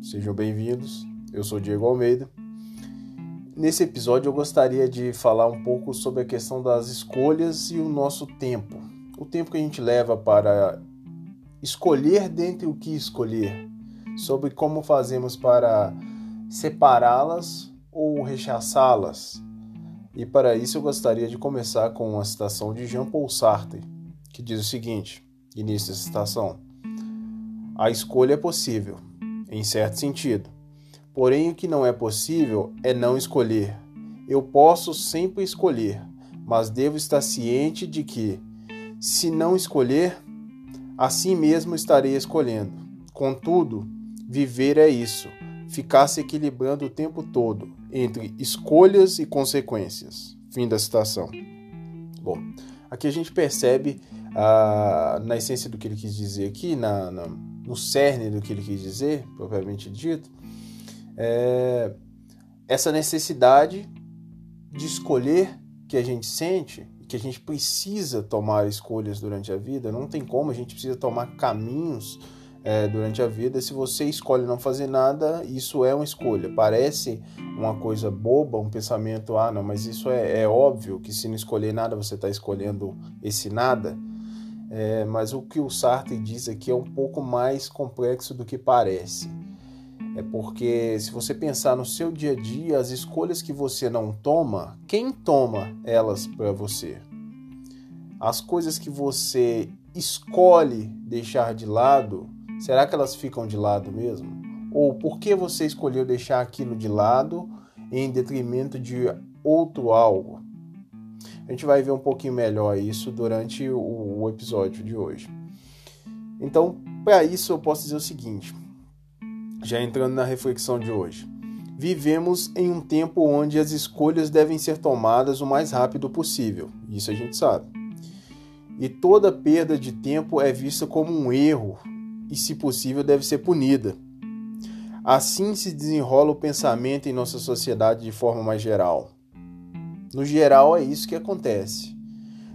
Sejam bem-vindos. Eu sou Diego Almeida. Nesse episódio eu gostaria de falar um pouco sobre a questão das escolhas e o nosso tempo. O tempo que a gente leva para escolher dentre o que escolher, sobre como fazemos para separá-las ou rechaçá-las. E para isso eu gostaria de começar com uma citação de Jean-Paul Sartre, que diz o seguinte: início da citação. A escolha é possível, em certo sentido. Porém, o que não é possível é não escolher. Eu posso sempre escolher, mas devo estar ciente de que, se não escolher, assim mesmo estarei escolhendo. Contudo, viver é isso, ficar se equilibrando o tempo todo entre escolhas e consequências. Fim da citação. Bom, aqui a gente percebe ah, na essência do que ele quis dizer aqui, na, na, no cerne do que ele quis dizer, propriamente dito, é, essa necessidade de escolher que a gente sente, que a gente precisa tomar escolhas durante a vida, não tem como, a gente precisa tomar caminhos é, durante a vida. Se você escolhe não fazer nada, isso é uma escolha. Parece uma coisa boba, um pensamento, ah, não, mas isso é, é óbvio que se não escolher nada, você está escolhendo esse nada. É, mas o que o Sartre diz aqui é um pouco mais complexo do que parece. É porque se você pensar no seu dia a dia, as escolhas que você não toma, quem toma elas para você? As coisas que você escolhe deixar de lado, será que elas ficam de lado mesmo? Ou por que você escolheu deixar aquilo de lado em detrimento de outro algo? A gente vai ver um pouquinho melhor isso durante o, episódio de hoje. Então, para isso, eu posso dizer o seguinte, já entrando na reflexão de hoje. Vivemos em um tempo onde as escolhas devem ser tomadas o mais rápido possível, isso a gente sabe. E toda perda de tempo é vista como um erro e, se possível, deve ser punida. Assim se desenrola o pensamento em nossa sociedade de forma mais geral. No geral, é isso que acontece.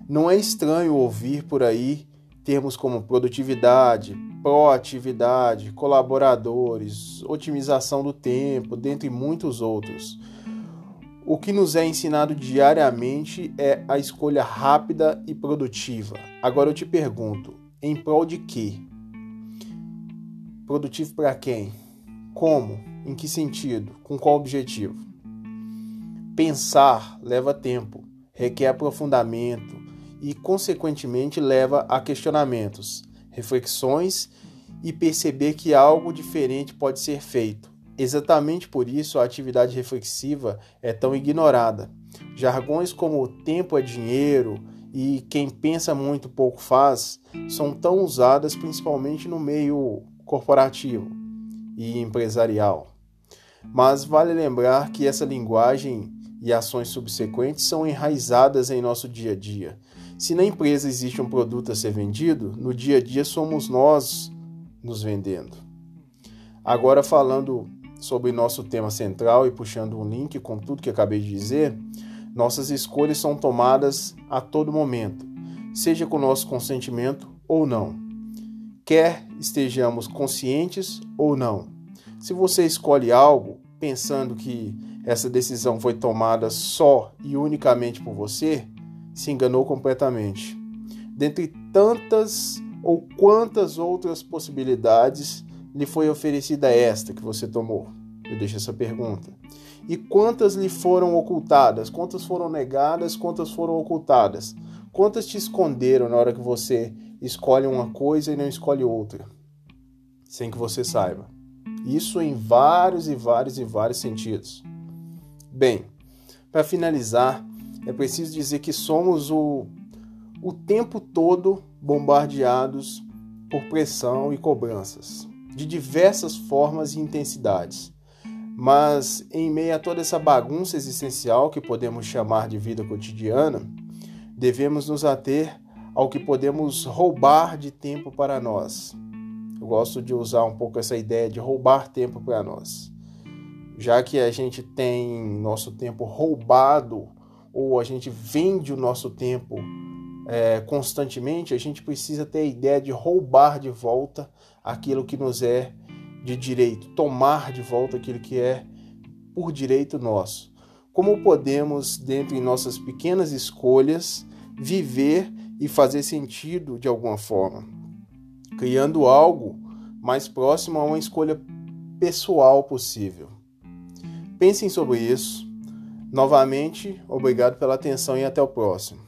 Não é estranho ouvir por aí termos como produtividade, proatividade, colaboradores, otimização do tempo, dentre muitos outros. O que nos é ensinado diariamente é a escolha rápida e produtiva. Agora eu te pergunto, em prol de quê? Produtivo para quem? Como? Em que sentido? Com qual objetivo? Pensar leva tempo, requer aprofundamento e, consequentemente, leva a questionamentos, reflexões e perceber que algo diferente pode ser feito. Exatamente por isso a atividade reflexiva é tão ignorada. Jargões como tempo é dinheiro e quem pensa muito pouco faz são tão usadas principalmente no meio corporativo e empresarial. Mas vale lembrar que essa linguagem e ações subsequentes são enraizadas em nosso dia a dia. Se na empresa existe um produto a ser vendido, no dia a dia somos nós nos vendendo. Agora, falando sobre nosso tema central e puxando um link com tudo que acabei de dizer, nossas escolhas são tomadas a todo momento, seja com nosso consentimento ou não, quer estejamos conscientes ou não. Se você escolhe algo pensando que essa decisão foi tomada só e unicamente por você, se enganou completamente. Dentre tantas ou quantas outras possibilidades lhe foi oferecida esta que você tomou? Eu deixo essa pergunta. E quantas lhe foram ocultadas? Quantas foram negadas? Quantas foram ocultadas? Quantas te esconderam na hora que você escolhe uma coisa e não escolhe outra? Sem que você saiba. Isso em vários e vários e vários sentidos. Bem, para finalizar, é preciso dizer que somos o, o tempo todo bombardeados por pressão e cobranças, de diversas formas e intensidades. Mas, em meio a toda essa bagunça existencial que podemos chamar de vida cotidiana, devemos nos ater ao que podemos roubar de tempo para nós. Eu gosto de usar um pouco essa ideia de roubar tempo para nós já que a gente tem nosso tempo roubado ou a gente vende o nosso tempo é, constantemente, a gente precisa ter a ideia de roubar de volta aquilo que nos é de direito, tomar de volta aquilo que é por direito nosso. Como podemos, dentro de nossas pequenas escolhas, viver e fazer sentido de alguma forma, criando algo mais próximo a uma escolha pessoal possível. Pensem sobre isso. Novamente, obrigado pela atenção e até o próximo.